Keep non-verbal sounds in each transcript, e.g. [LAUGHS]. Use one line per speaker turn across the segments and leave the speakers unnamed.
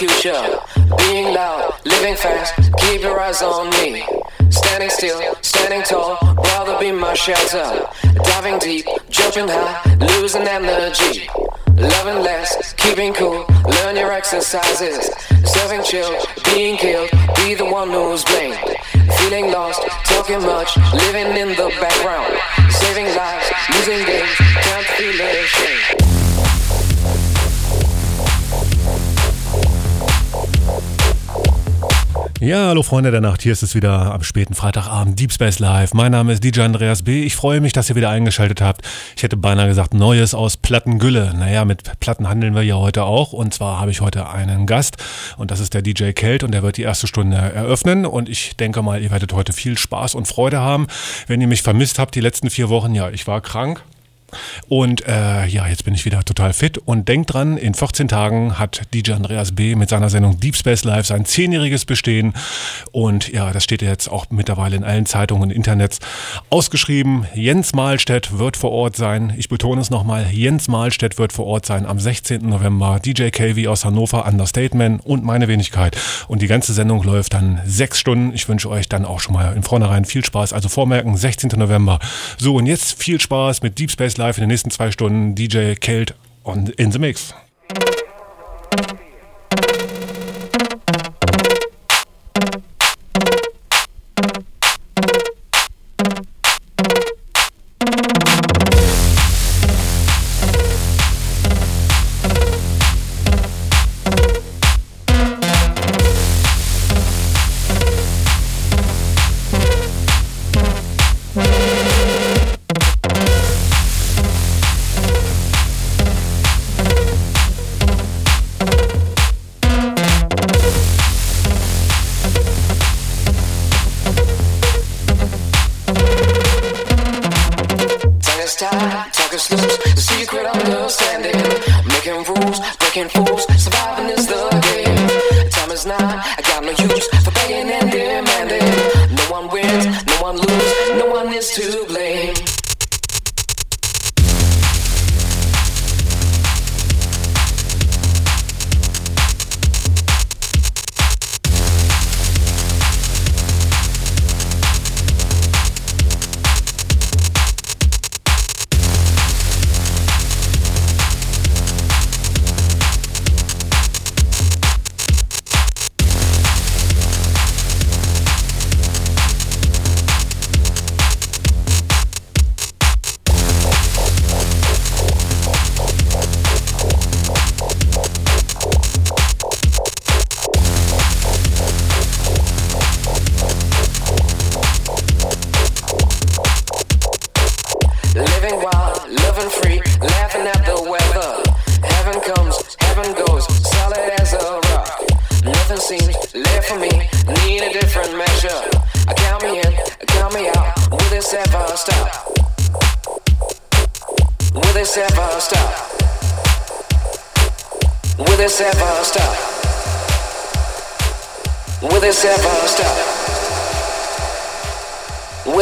future. Being loud, living fast, keep your eyes on me. Standing still, standing tall, rather be my shelter. Diving deep, jumping high, losing energy. Loving less, keeping cool, learn your exercises. Serving chill, being killed, be the one who's blamed. Feeling lost, talking much, living in the background. Saving lives, losing games, can't feel ashamed.
Ja, hallo Freunde der Nacht, hier ist es wieder am späten Freitagabend Deep Space Live. Mein Name ist DJ Andreas B. Ich freue mich, dass ihr wieder eingeschaltet habt. Ich hätte beinahe gesagt Neues aus Plattengülle. Naja, mit Platten handeln wir ja heute auch und zwar habe ich heute einen Gast und das ist der DJ Kelt und der wird die erste Stunde eröffnen und ich denke mal, ihr werdet heute viel Spaß und Freude haben. Wenn ihr mich vermisst habt die letzten vier Wochen, ja, ich war krank. Und äh, ja, jetzt bin ich wieder total fit und denkt dran, in 14 Tagen hat DJ Andreas B. mit seiner Sendung Deep Space Live sein zehnjähriges Bestehen. Und ja, das steht jetzt auch mittlerweile in allen Zeitungen und Internets ausgeschrieben. Jens Mahlstedt wird vor Ort sein. Ich betone es nochmal, Jens Mahlstedt wird vor Ort sein am 16. November. DJ KV aus Hannover, Understatement und meine Wenigkeit. Und die ganze Sendung läuft dann sechs Stunden. Ich wünsche euch dann auch schon mal in vornherein viel Spaß. Also vormerken, 16. November. So, und jetzt viel Spaß mit Deep Space live in den nächsten zwei Stunden. DJ Kelt on, in the Mix.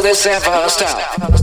Ever stop.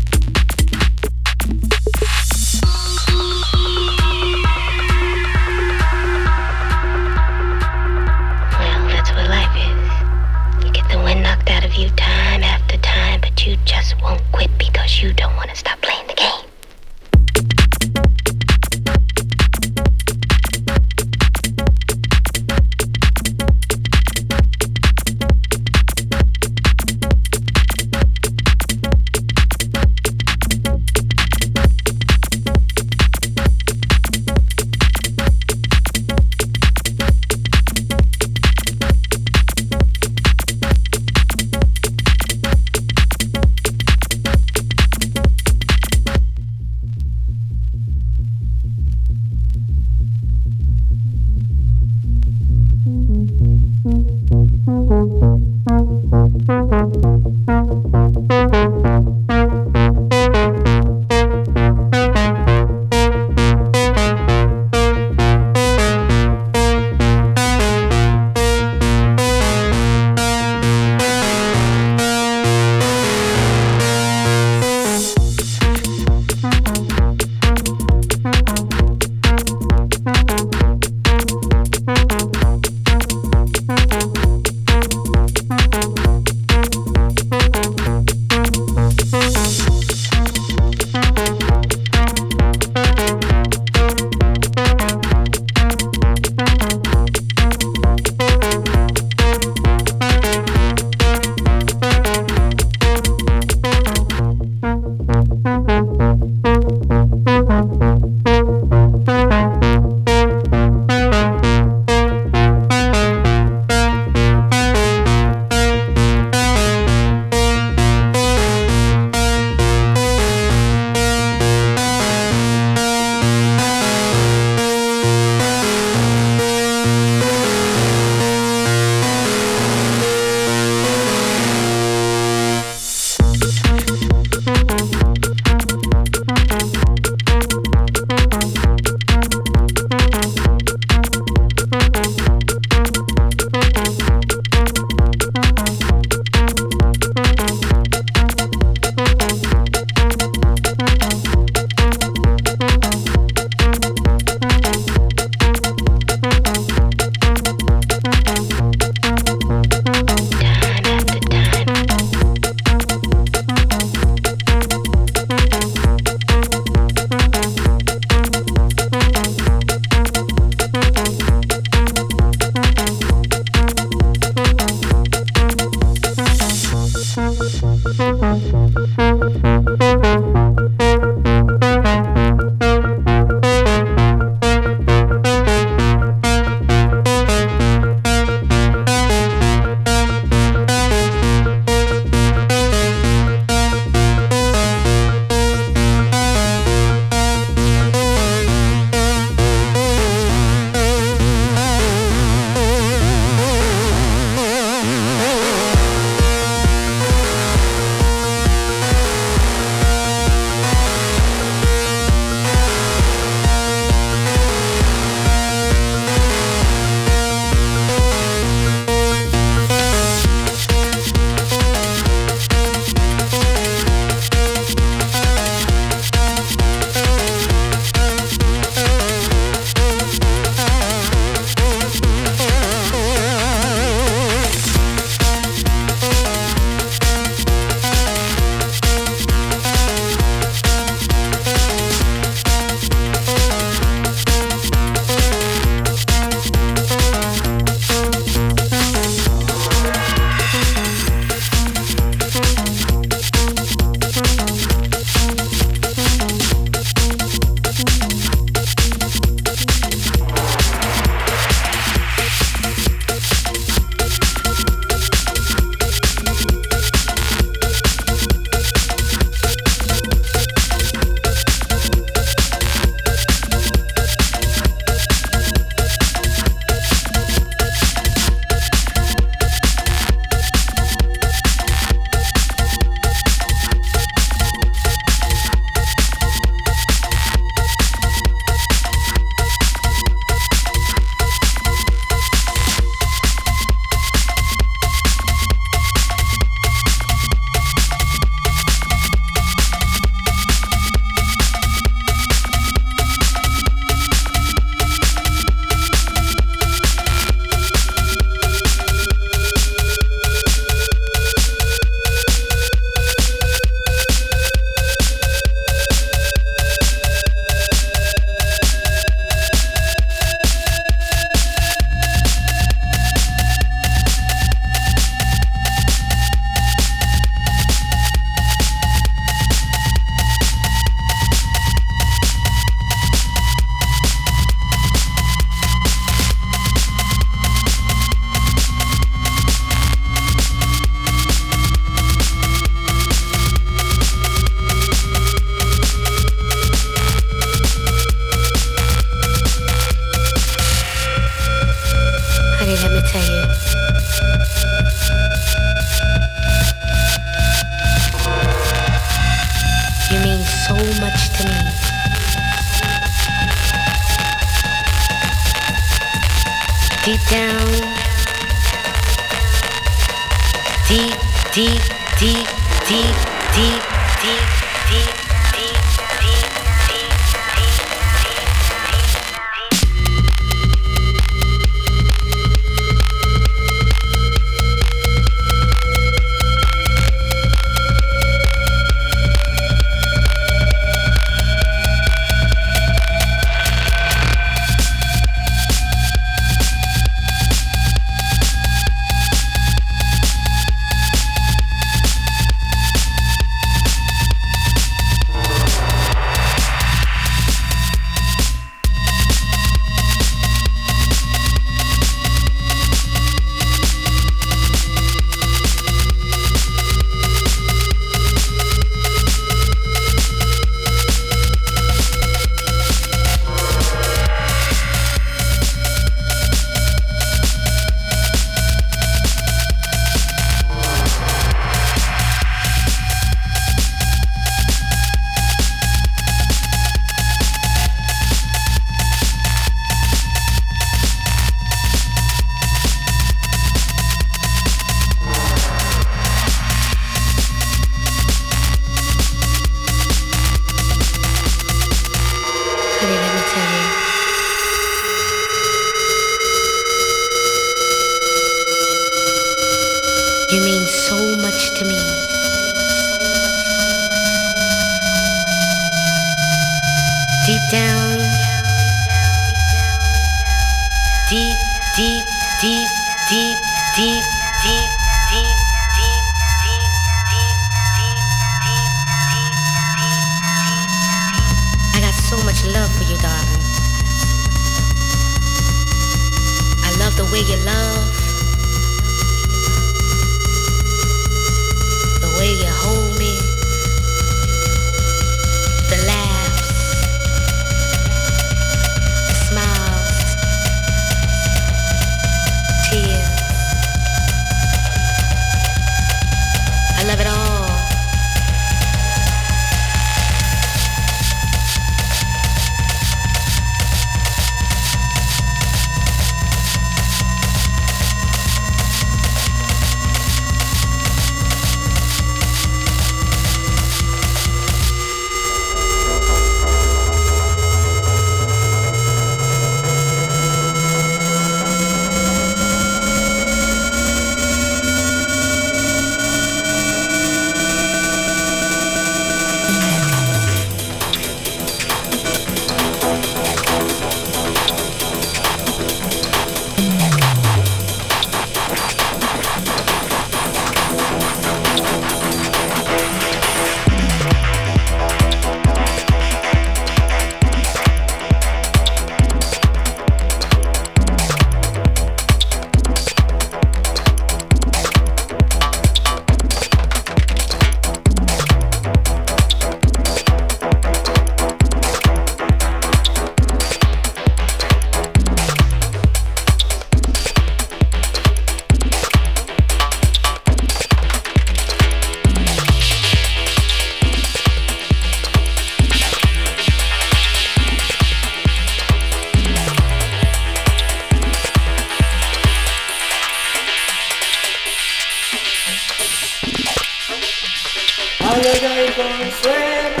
ay, ay, consuelo.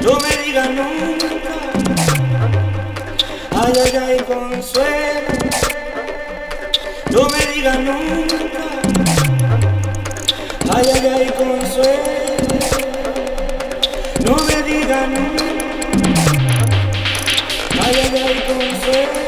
No me digas nunca, ay, ay, ay, consuelo. No me
digas nunca, ay, ay, ay, consuelo. No me
digas nunca, ay, ay, ay, consuelo.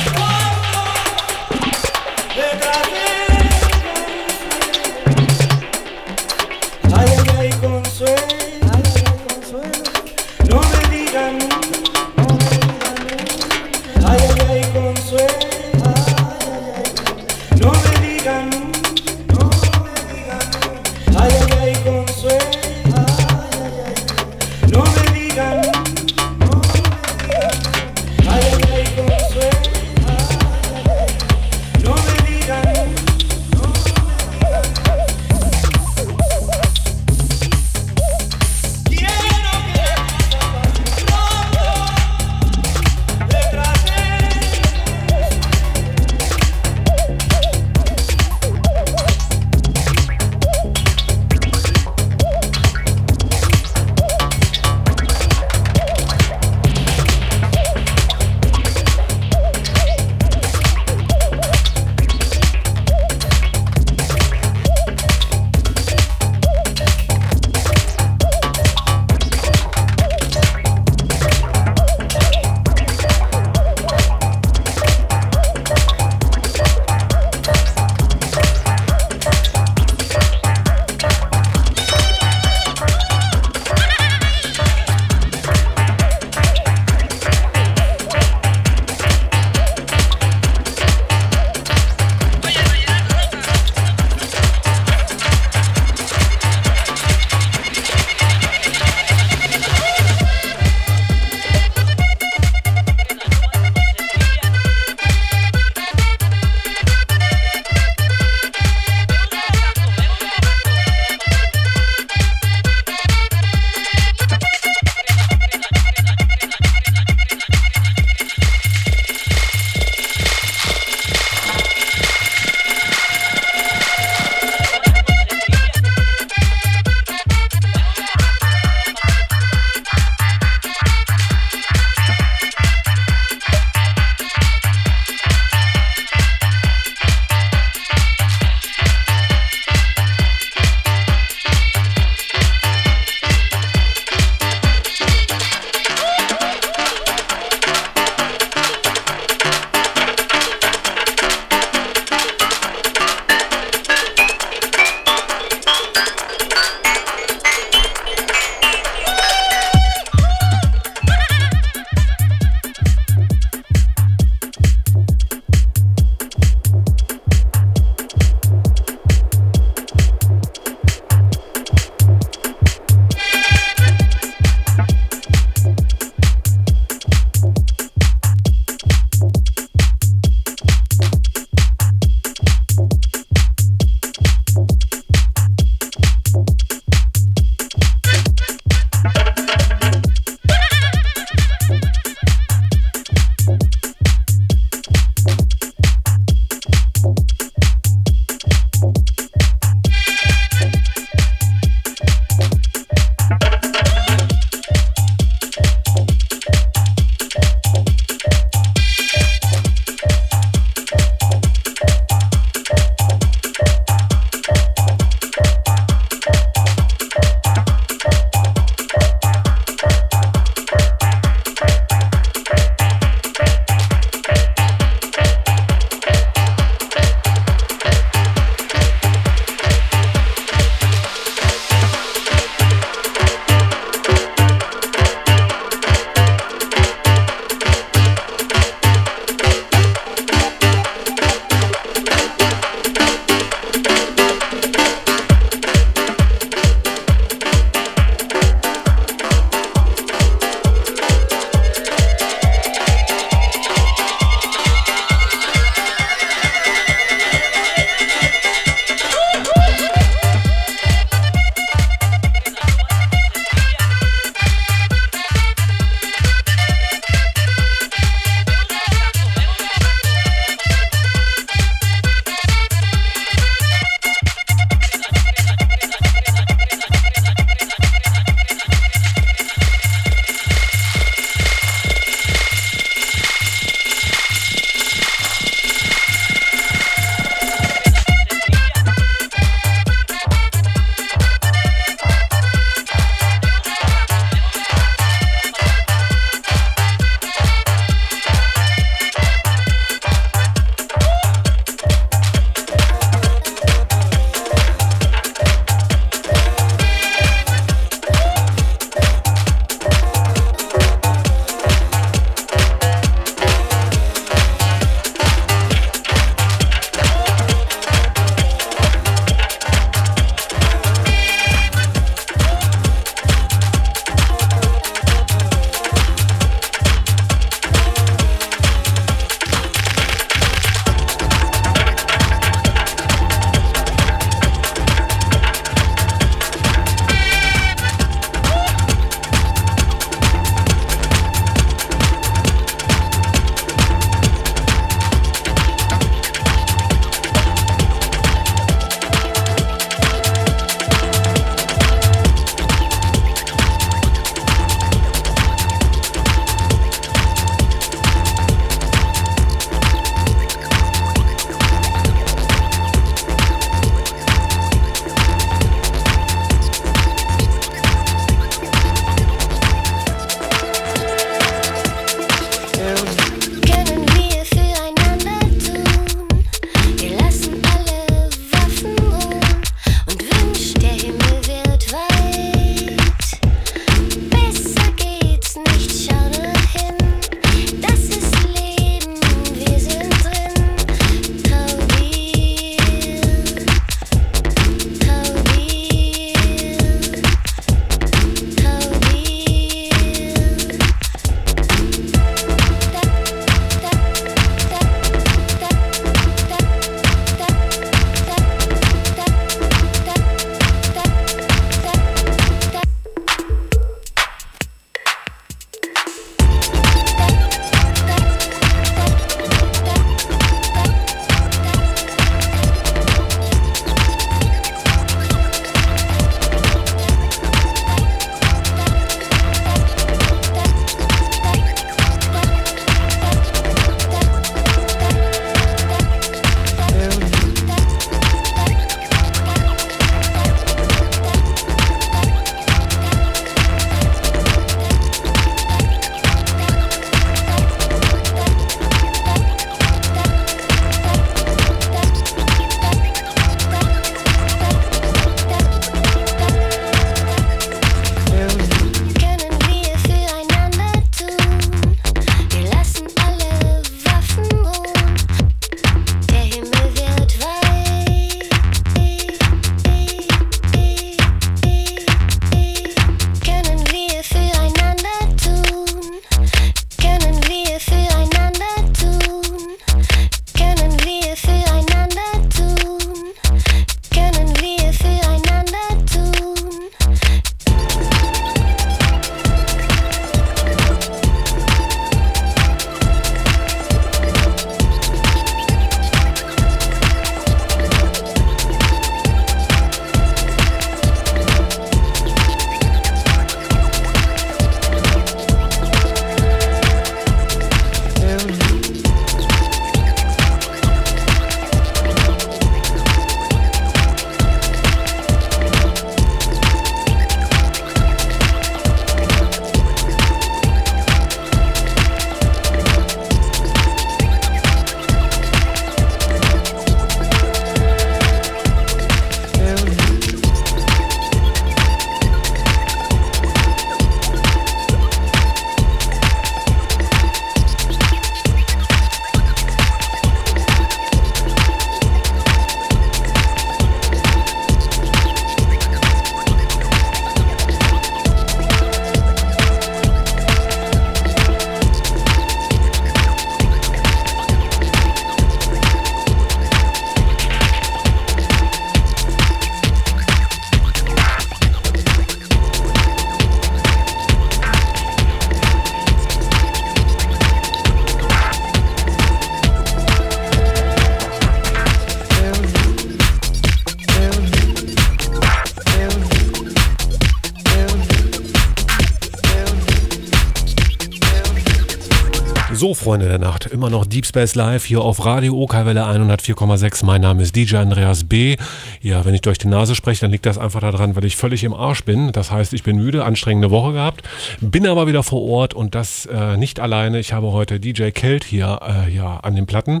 Freunde der Nacht, immer noch Deep Space Live hier auf Radio OK-Welle 104,6. Mein Name ist DJ Andreas B. Ja, wenn ich durch die Nase spreche, dann liegt das einfach daran, weil ich völlig im Arsch bin. Das heißt, ich bin müde, anstrengende Woche gehabt, bin aber wieder vor Ort und das äh, nicht alleine. Ich habe heute DJ Kelt hier äh, ja, an den Platten.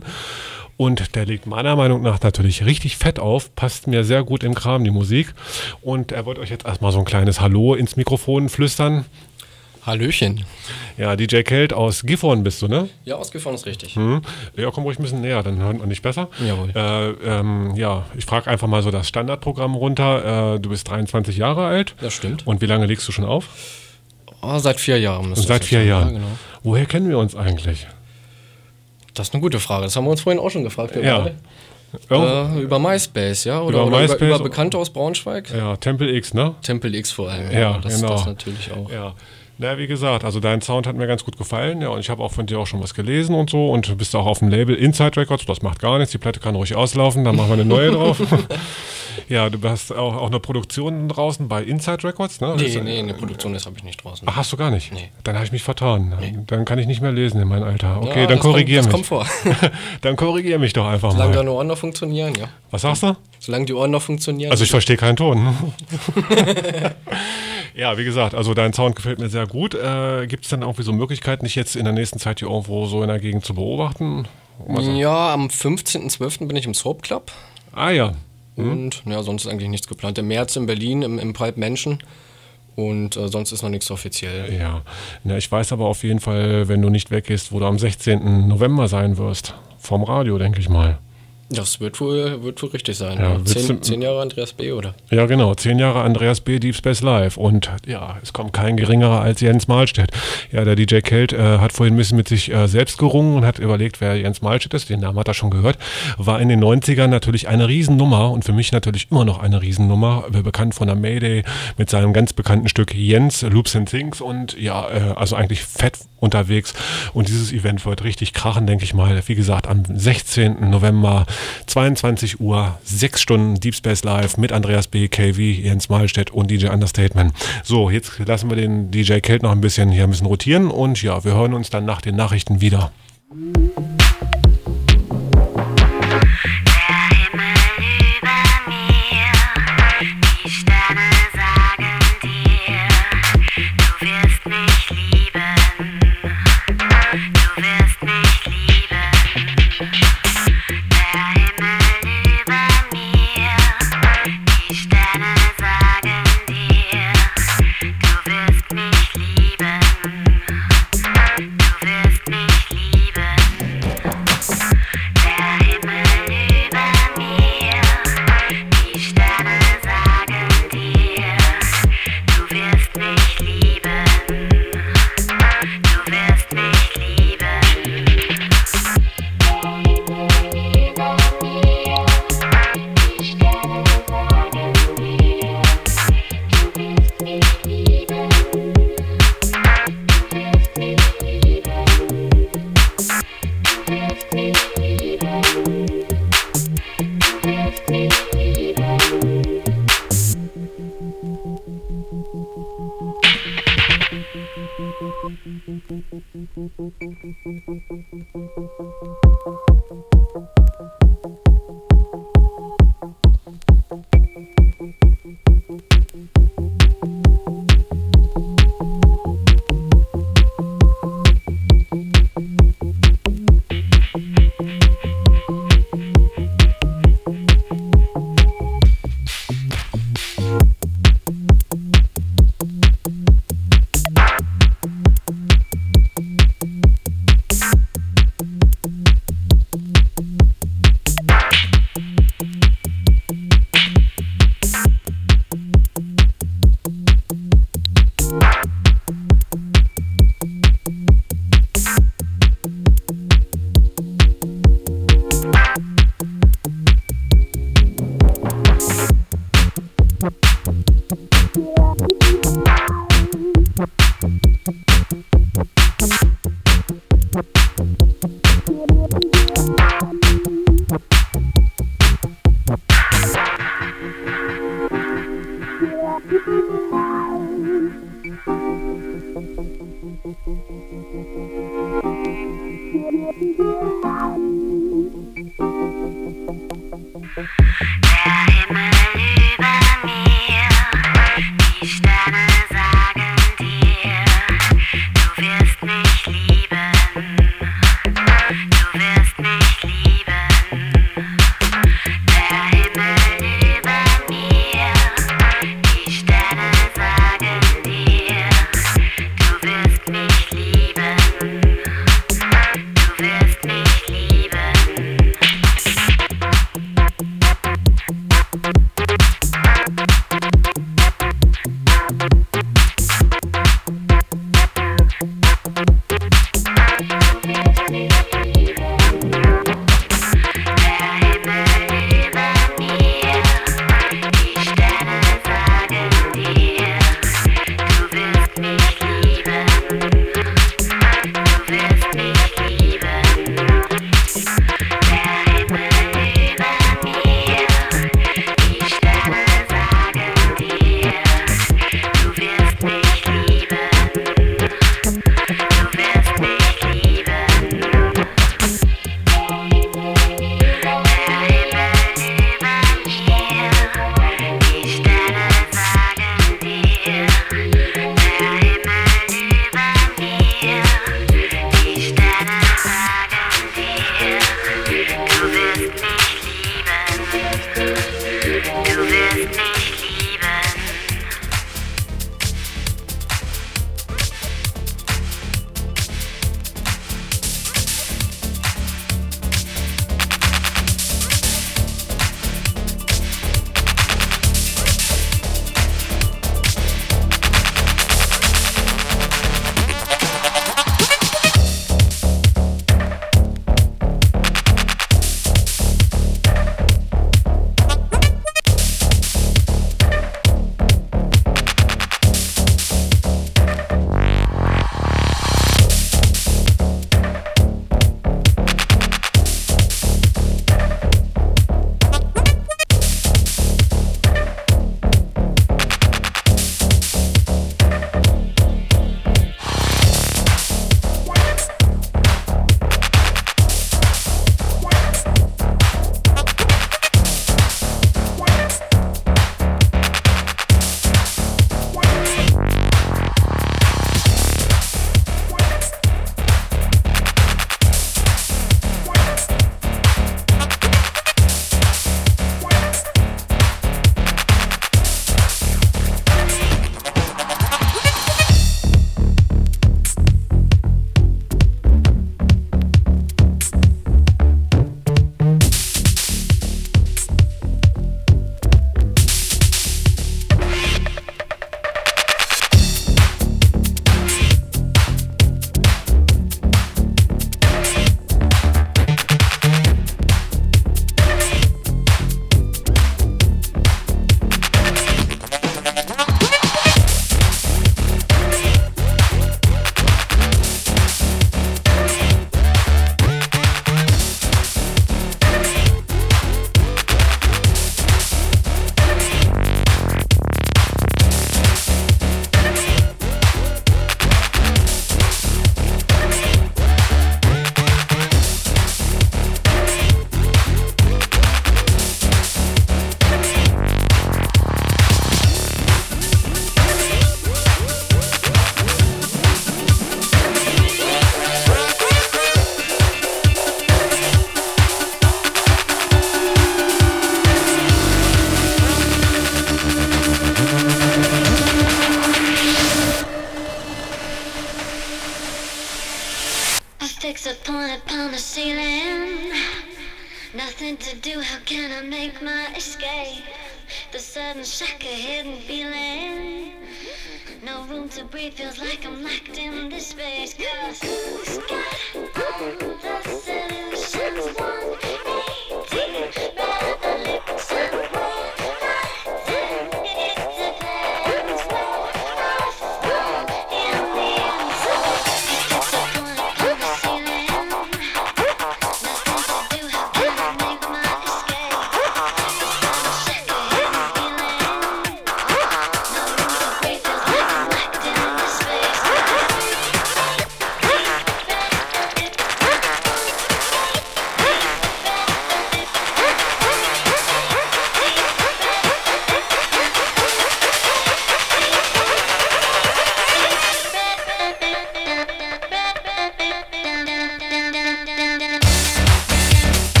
Und der legt meiner Meinung nach natürlich richtig fett auf, passt mir sehr gut im Kram, die Musik. Und er wollte euch jetzt erstmal so ein kleines Hallo ins Mikrofon flüstern.
Hallöchen.
Ja, DJ Kelt aus Gifhorn bist du, ne?
Ja, aus Gifhorn ist richtig.
Hm. Ja, komm ruhig ein bisschen näher, dann hört man dich besser.
Jawohl.
Äh, ähm, ja, ich frage einfach mal so das Standardprogramm runter. Äh, du bist 23 Jahre alt.
Das stimmt.
Und wie lange legst du schon auf?
Oh, seit vier Jahren.
Seit vier Jahren.
Ja, genau.
Woher kennen wir uns eigentlich?
Das ist eine gute Frage. Das haben wir uns vorhin auch schon gefragt.
Ja. Oh,
Äh, über MySpace, ja? Oder
Über
oder
MySpace.
über, über Bekannte aus Braunschweig?
ja, Tempel X, ne?
Tempel X vor allem.
Ja,
das,
genau.
das natürlich auch.
Ja. Na, wie gesagt, also dein Sound hat mir ganz gut gefallen, ja, und ich habe auch von dir auch schon was gelesen und so und du bist auch auf dem Label Inside Records, das macht gar nichts, die Platte kann ruhig auslaufen, dann machen wir eine neue drauf. [LAUGHS] ja, du hast auch, auch eine Produktion draußen bei Inside Records, ne?
Nee, nee, eine Produktion ist habe ich nicht draußen.
Ach, hast du gar nicht?
Nee.
Dann habe ich mich vertan. Dann kann ich nicht mehr lesen in meinem Alter. Okay,
Ja,
dann
das
korrigier
kommt,
mich.
Das kommt vor. [LAUGHS]
dann korrigier mich doch einfach
Solange da
mal.
nur Ohren noch funktionieren, ja.
Was sagst du?
Solange die Ohren noch funktionieren.
Also ich verstehe keinen Ton. [LAUGHS] ja, wie gesagt, also dein Sound gefällt mir sehr gut. Äh, Gibt es denn irgendwie so Möglichkeiten, dich jetzt in der nächsten Zeit hier irgendwo so in der Gegend zu beobachten? Also,
ja, am 15.12. bin ich im Soap Club.
ah ja,
Und ja, sonst ist eigentlich nichts geplant. Im März in Berlin, im, im Pipe Menschen. Und äh, sonst ist noch nichts offiziell.
ja. Na, ich weiß aber auf jeden Fall, wenn du nicht weggehst, wo du am 16. November sein wirst. Vom Radio, denke ich mal.
Das wird wohl, wird wohl richtig sein.
Ja,
zehn, zehn Jahre Andreas B., oder?
Ja, genau. Zehn Jahre Andreas B. Deep Space Live. Und ja, es kommt kein geringerer als Jens Mahlstedt. Ja, der DJ Kelt äh, hat vorhin ein bisschen mit sich äh, selbst gerungen und hat überlegt, wer Jens Mahlstedt ist. Den Namen hat er schon gehört. War in den 90ern natürlich eine Riesennummer und für mich natürlich immer noch eine Riesennummer. Bekannt von der Mayday mit seinem ganz bekannten Stück Jens, Loops and Things und ja, äh, also eigentlich fett unterwegs. Und dieses Event wird richtig krachen, denke ich mal. Wie gesagt, am 16. November, 22 Uhr, sechs Stunden Deep Space Live mit Andreas B., KV, Jens Mahlstedt und DJ Understatement. So, jetzt lassen wir den DJ Kelt noch ein bisschen hier ein bisschen rotieren und ja, wir hören uns dann nach den Nachrichten wieder.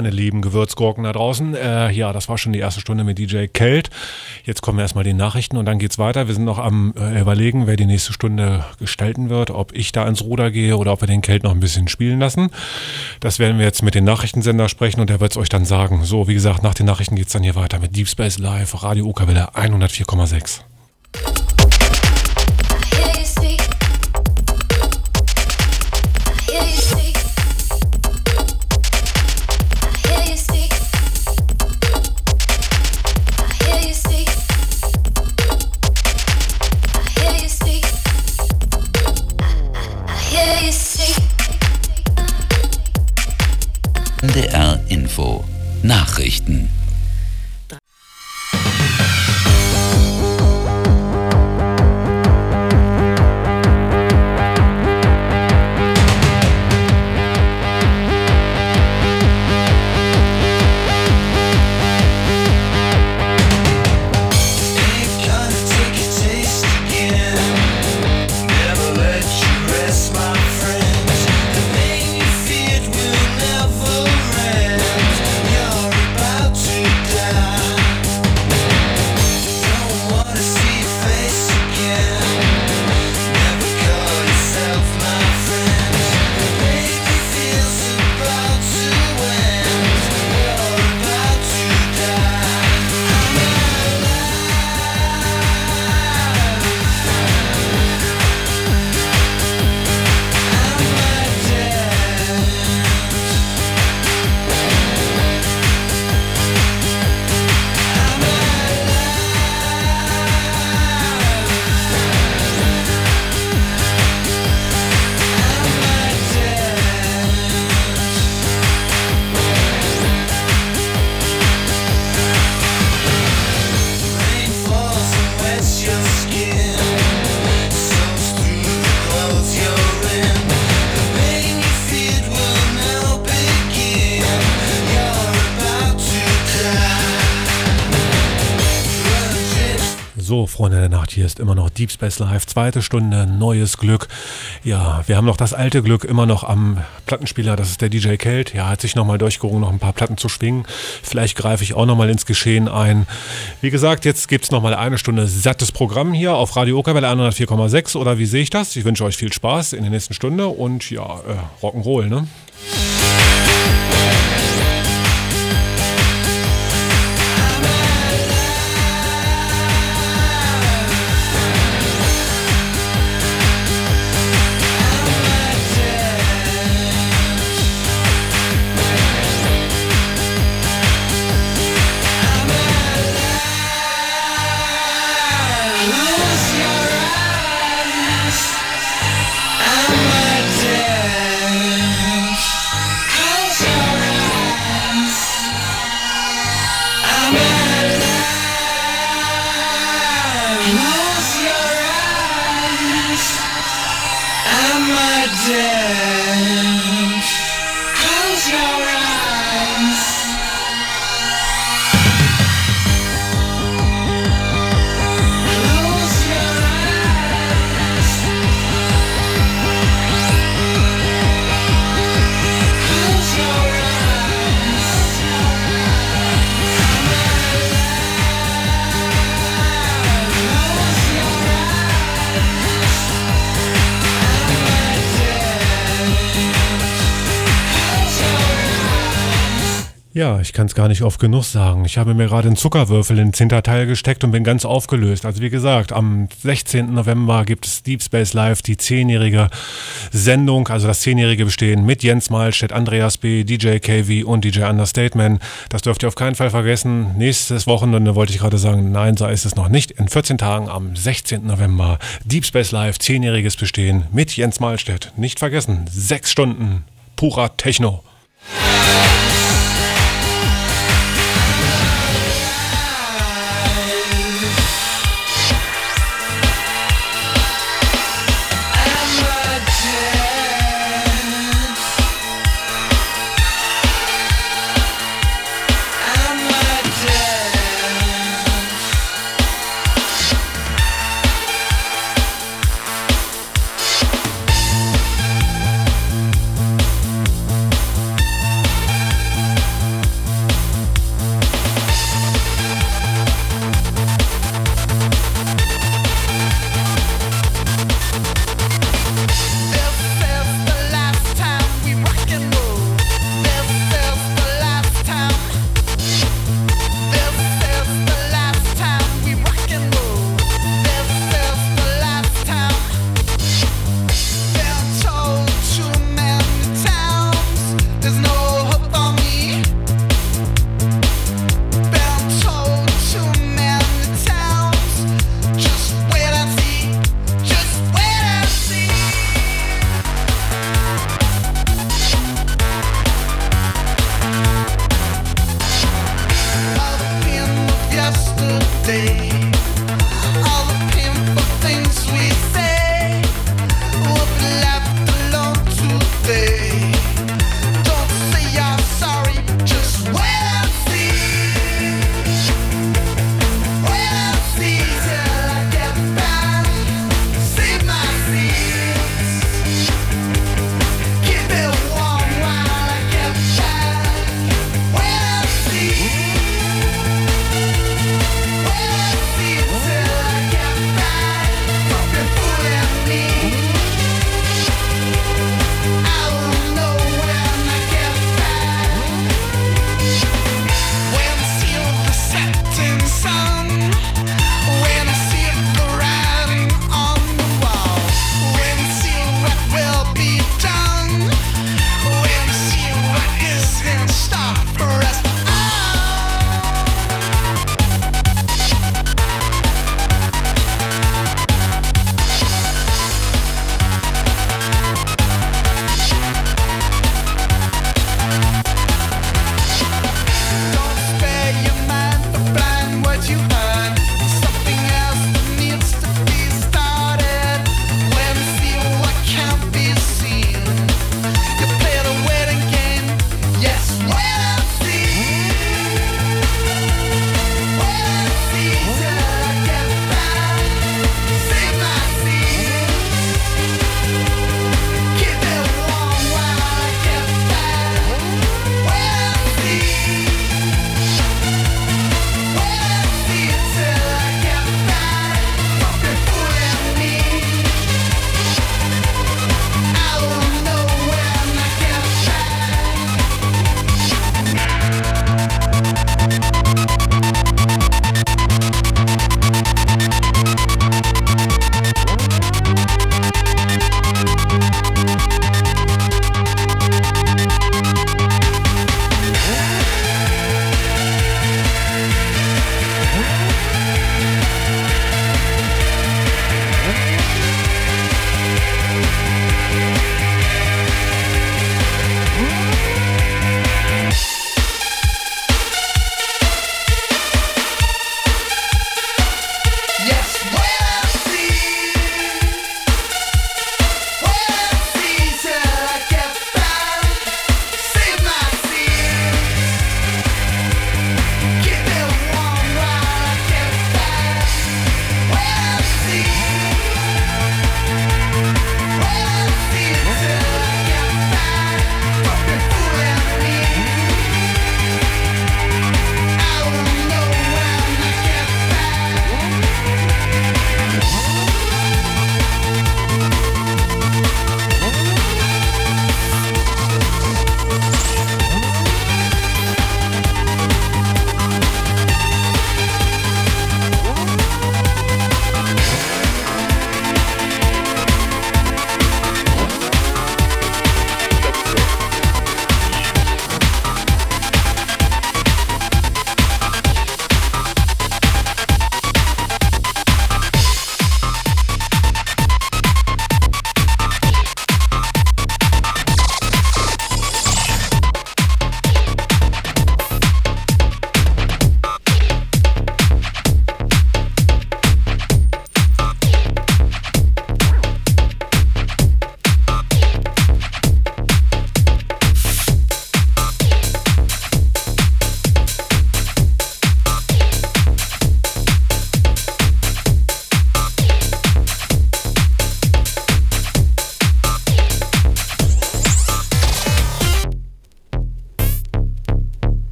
Meine lieben Gewürzgurken da draußen. Äh, ja, das war schon die erste Stunde mit DJ Kelt. Jetzt kommen erstmal die Nachrichten und dann geht's weiter. Wir sind noch am äh, überlegen, wer die nächste Stunde gestalten wird, ob ich da ins Ruder gehe oder ob wir den Kelt noch ein bisschen spielen lassen. Das werden wir jetzt mit den Nachrichtensender sprechen und der wird's euch dann sagen. So, wie gesagt, nach den Nachrichten geht's dann hier weiter mit Deep Space Live, Radio Ukawelle 104,6. Freunde der Nacht, hier ist immer noch Deep Space Live, zweite Stunde, neues Glück. Ja, wir haben noch das alte Glück immer noch am Plattenspieler, das ist der DJ Kelt. Ja, hat sich nochmal durchgerungen, noch ein paar Platten zu schwingen. Vielleicht greife ich auch nochmal ins Geschehen ein. Wie gesagt, jetzt gibt's noch nochmal eine Stunde sattes Programm hier auf Radio Okerwelle 104,6 oder wie sehe ich das? Ich wünsche euch viel Spaß in der nächsten Stunde und ja, äh, Rock'n'Roll, ne? Ja, ich kann es gar nicht oft genug sagen. Ich habe mir gerade einen Zuckerwürfel ins Hinterteil gesteckt und bin ganz aufgelöst. Also wie gesagt, am 16. November gibt es Deep Space Live, die zehnjährige Sendung, also das zehnjährige Bestehen mit Jens Malstedt, Andreas B., DJ KV und DJ Understatement. Das dürft ihr auf keinen Fall vergessen. Nächstes Wochenende wollte ich gerade sagen, nein, so ist es noch nicht. In 14 Tagen am 16. November Deep Space Live, zehnjähriges Bestehen mit Jens Malstedt. Nicht vergessen, sechs Stunden purer Techno.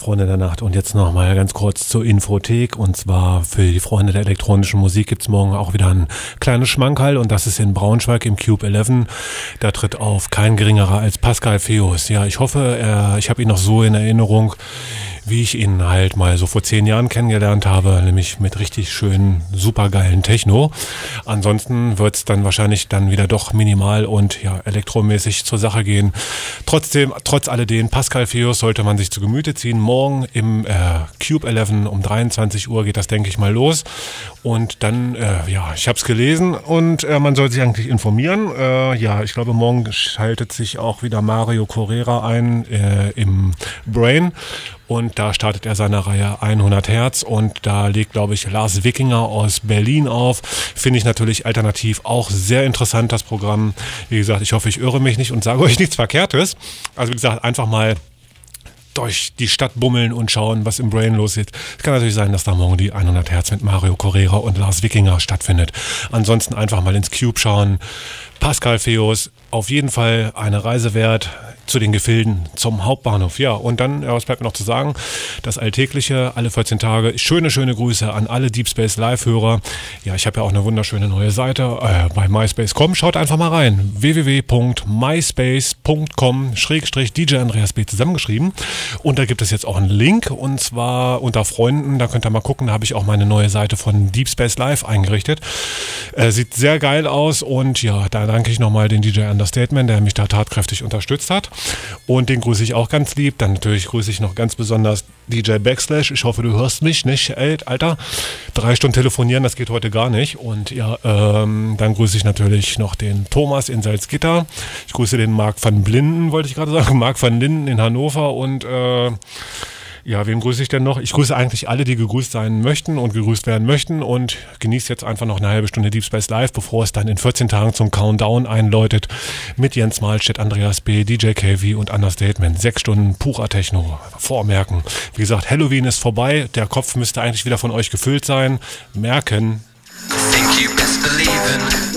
Freunde der Nacht. Und jetzt noch mal ganz kurz zur Infothek. Und zwar für die Freunde der elektronischen Musik gibt's morgen auch wieder ein kleines Schmankerl. Und das ist in Braunschweig im Cube 11. Da tritt auf kein geringerer als Pascal Feus. Ja, ich hoffe, er, ich habe ihn noch so in Erinnerung, wie ich ihn halt mal so vor zehn Jahren kennengelernt habe, nämlich mit richtig schönen, supergeilen Techno. Ansonsten wird's dann wahrscheinlich dann wieder doch minimal und ja, elektromäßig zur Sache gehen. Trotzdem, trotz alledem, Pascal Feus sollte man sich zu Gemüte ziehen. Morgen im äh, Cube 11 um 23 Uhr geht das, denke ich mal, los. Und dann, äh, ja, ich habe es gelesen und äh, man soll sich eigentlich informieren. Äh, ja, ich glaube, morgen schaltet sich auch wieder Mario Correra ein äh, im Brain. Und da startet er seine Reihe 100 Hertz und da legt, glaube ich, Lars Wikinger aus Berlin auf. Finde ich natürlich alternativ auch sehr interessant, das Programm. Wie gesagt, ich hoffe, ich irre mich nicht und sage [LAUGHS] euch nichts Verkehrtes. Also wie gesagt, einfach mal durch die Stadt bummeln und schauen, was im Brain los ist. Es kann natürlich sein, dass da morgen die 100 Hertz mit Mario Correra und Lars Wikinger stattfindet. Ansonsten einfach mal ins Cube schauen. Pascal Feos, auf jeden Fall eine Reise wert zu den Gefilden zum Hauptbahnhof. Ja, und dann, ja, was bleibt mir noch zu sagen? Das Alltägliche, alle 14 Tage. Schöne, schöne Grüße an alle Deep Space Live-Hörer. Ja, ich habe ja auch eine wunderschöne neue Seite äh, bei MySpace.com. Schaut einfach mal rein. www.myspace.com Schrägstrich DJ Andreas B zusammengeschrieben. Und da gibt es jetzt auch einen Link und zwar unter Freunden. Da könnt ihr mal gucken. Da habe ich auch meine neue Seite von Deep Space Live eingerichtet. Äh, sieht sehr geil aus und ja, da danke ich nochmal den DJ Understatement, der mich da tatkräftig unterstützt hat. Und den grüße ich auch ganz lieb. Dann natürlich grüße ich noch ganz besonders DJ Backslash. Ich hoffe, du hörst mich nicht, Alter. Drei Stunden telefonieren, das geht heute gar nicht. Und ja, ähm, dann grüße ich natürlich noch den Thomas in Salzgitter. Ich grüße den Marc van Blinden, wollte ich gerade sagen. [LAUGHS] Marc van Linden in Hannover und äh, ja, wen grüße ich denn noch? Ich grüße eigentlich alle, die gegrüßt sein möchten und gegrüßt werden möchten und genieße jetzt einfach noch eine halbe Stunde Deep Space Live, bevor es dann in 14 Tagen zum Countdown einläutet mit Jens Malstedt, Andreas B., DJ KV und Understatement. Sechs Stunden purer Techno. Vormerken. Wie gesagt, Halloween ist vorbei. Der Kopf müsste eigentlich wieder von euch gefüllt sein. Merken.
Think you best believing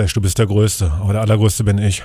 Backslash, du bist der Größte, aber der Allergrößte bin ich.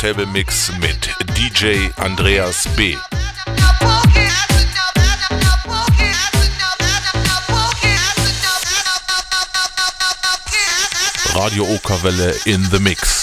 Turntable Mix mit DJ Andreas B. Radio Okerwelle in the Mix.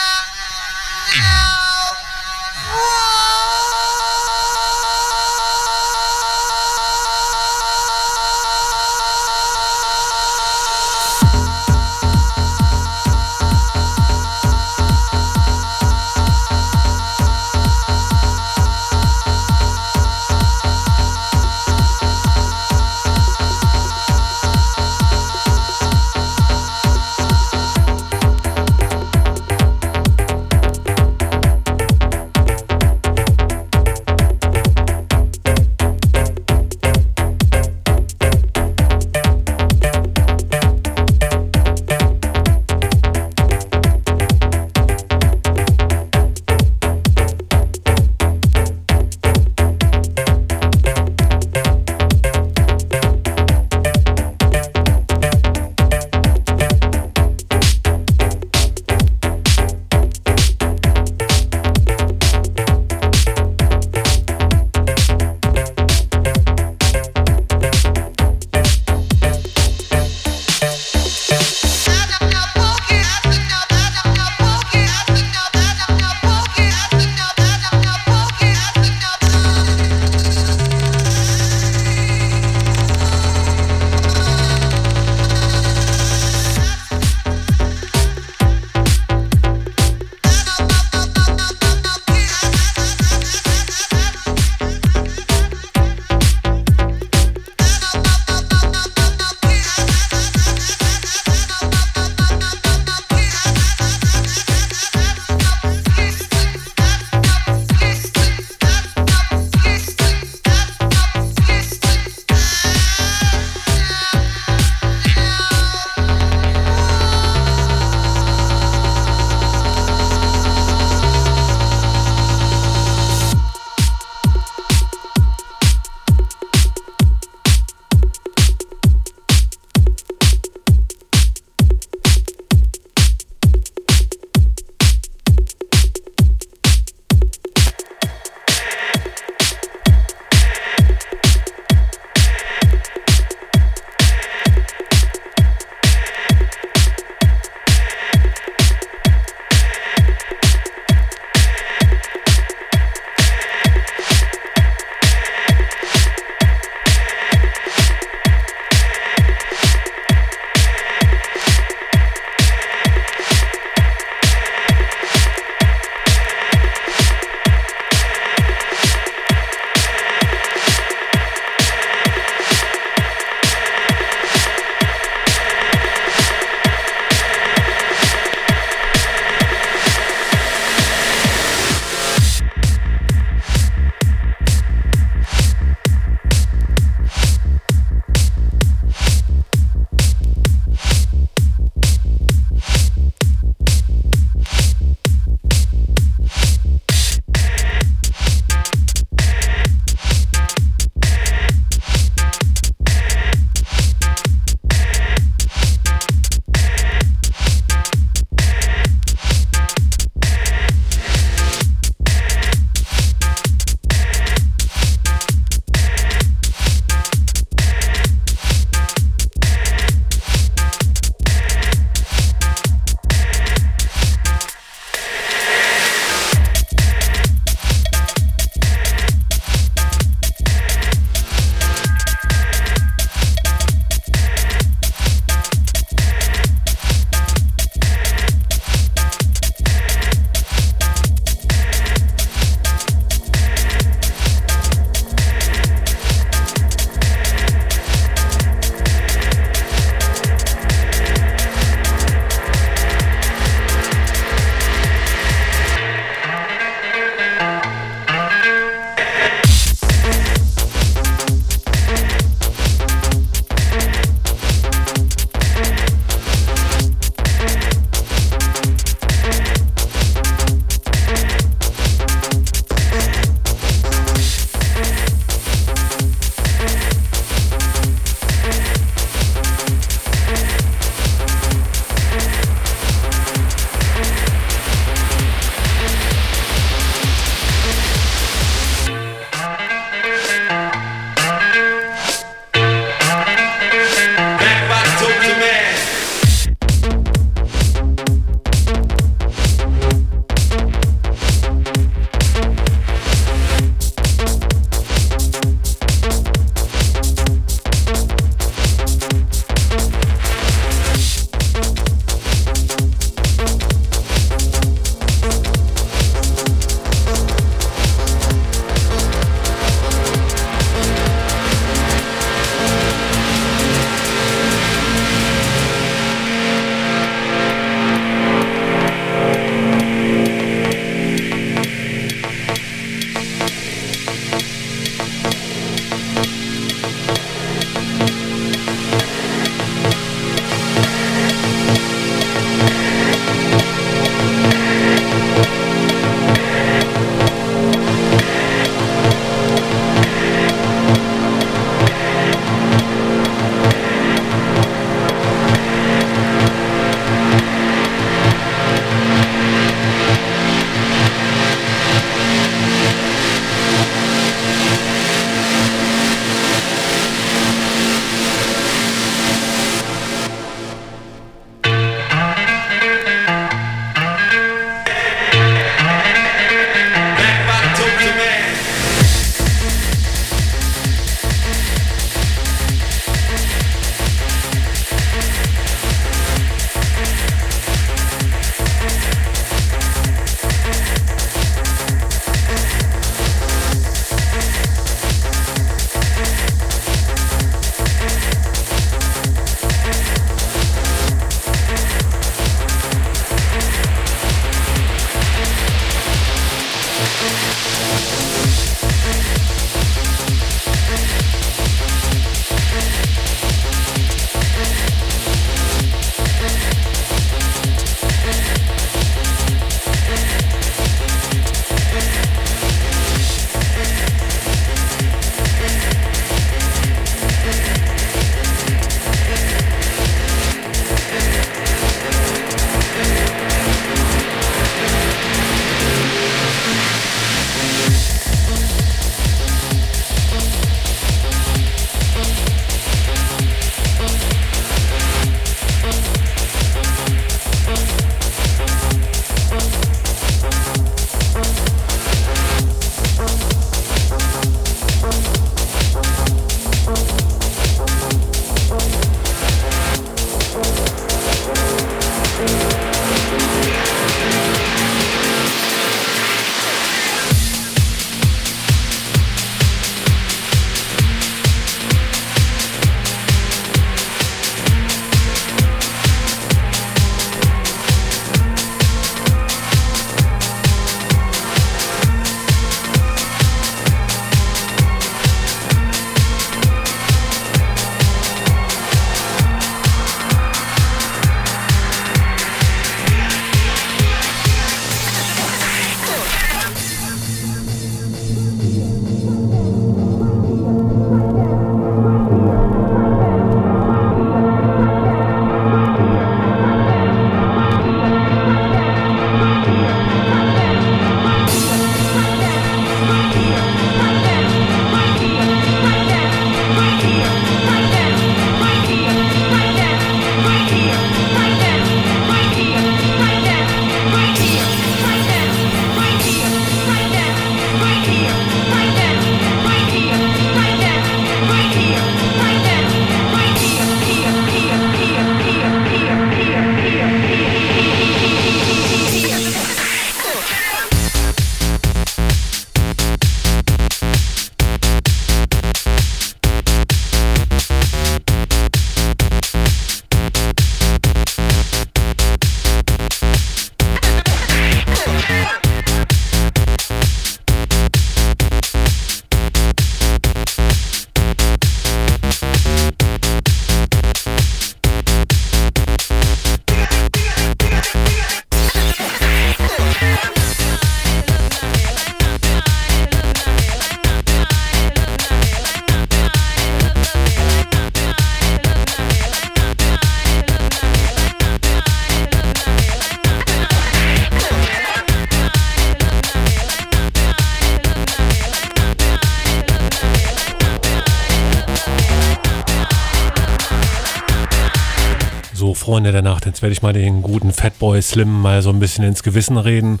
Werde ich mal den guten Fatboy Slim mal so ein bisschen ins Gewissen reden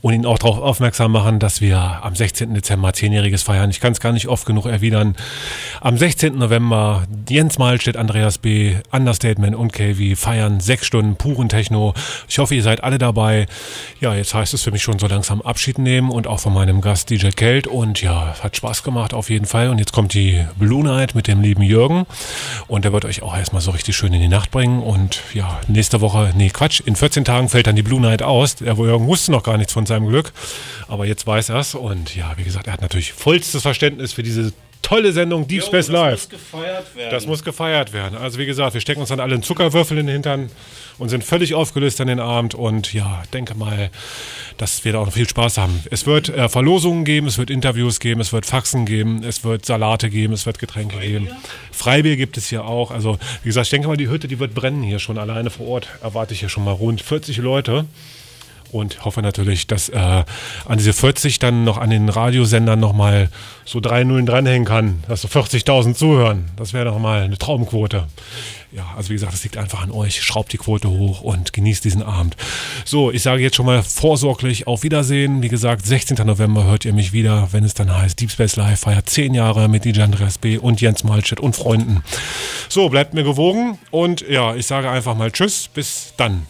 und ihn auch darauf aufmerksam machen, dass wir am 16. Dezember zehnjähriges feiern. Ich kann es gar nicht oft genug erwidern. Am 16. November Jens Mahlstedt, Andreas B., Understatement und KV feiern sechs Stunden puren Techno. Ich hoffe, ihr seid alle dabei. Ja, jetzt heißt es für mich schon so langsam Abschied nehmen und auch von meinem Gast DJ Kelt. Und ja, hat Spaß gemacht auf jeden Fall. Und jetzt kommt die Blue Night mit dem lieben Jürgen. Und der wird euch auch erstmal so richtig schön in die Nacht bringen. Und ja, nächste Woche, nee, Quatsch, in 14 Tagen fällt dann die Blue Night aus. Der Jürgen wusste noch gar nichts von seinem Glück. Aber jetzt weiß er es. Und ja, wie gesagt, er hat natürlich vollstes Verständnis für diese tolle Sendung Deep Space Live.
gefeiert werden.
Das muss gefeiert werden. Also wie gesagt, wir stecken uns dann alle einen Zuckerwürfel in den Hintern und sind völlig aufgelöst an den Abend. Und ja, denke mal, dass wir da auch noch viel Spaß haben. Es wird äh, Verlosungen geben, es wird Interviews geben, es wird Faxen geben, es wird Salate geben, es wird Getränke geben. Freibier gibt es hier auch. Also wie gesagt, ich denke mal, die Hütte, die wird brennen hier schon. Alleine vor Ort erwarte ich hier schon mal rund 40 Leute und hoffe natürlich, dass äh, an diese 40 dann noch an den Radiosendern nochmal so drei Nullen dranhängen kann, dass so 40.000 zuhören. Das wäre doch mal eine Traumquote. Ja, also wie gesagt, es liegt einfach an euch. Schraubt die Quote hoch und genießt diesen Abend. So, ich sage jetzt schon mal vorsorglich auf Wiedersehen. Wie gesagt, 16. November hört ihr mich wieder, wenn es dann heißt Deep Space Live feiert 10 Jahre mit DJ Andreas B. und Jens Malstedt und Freunden. So, bleibt mir gewogen und ja, ich sage einfach mal Tschüss, bis dann.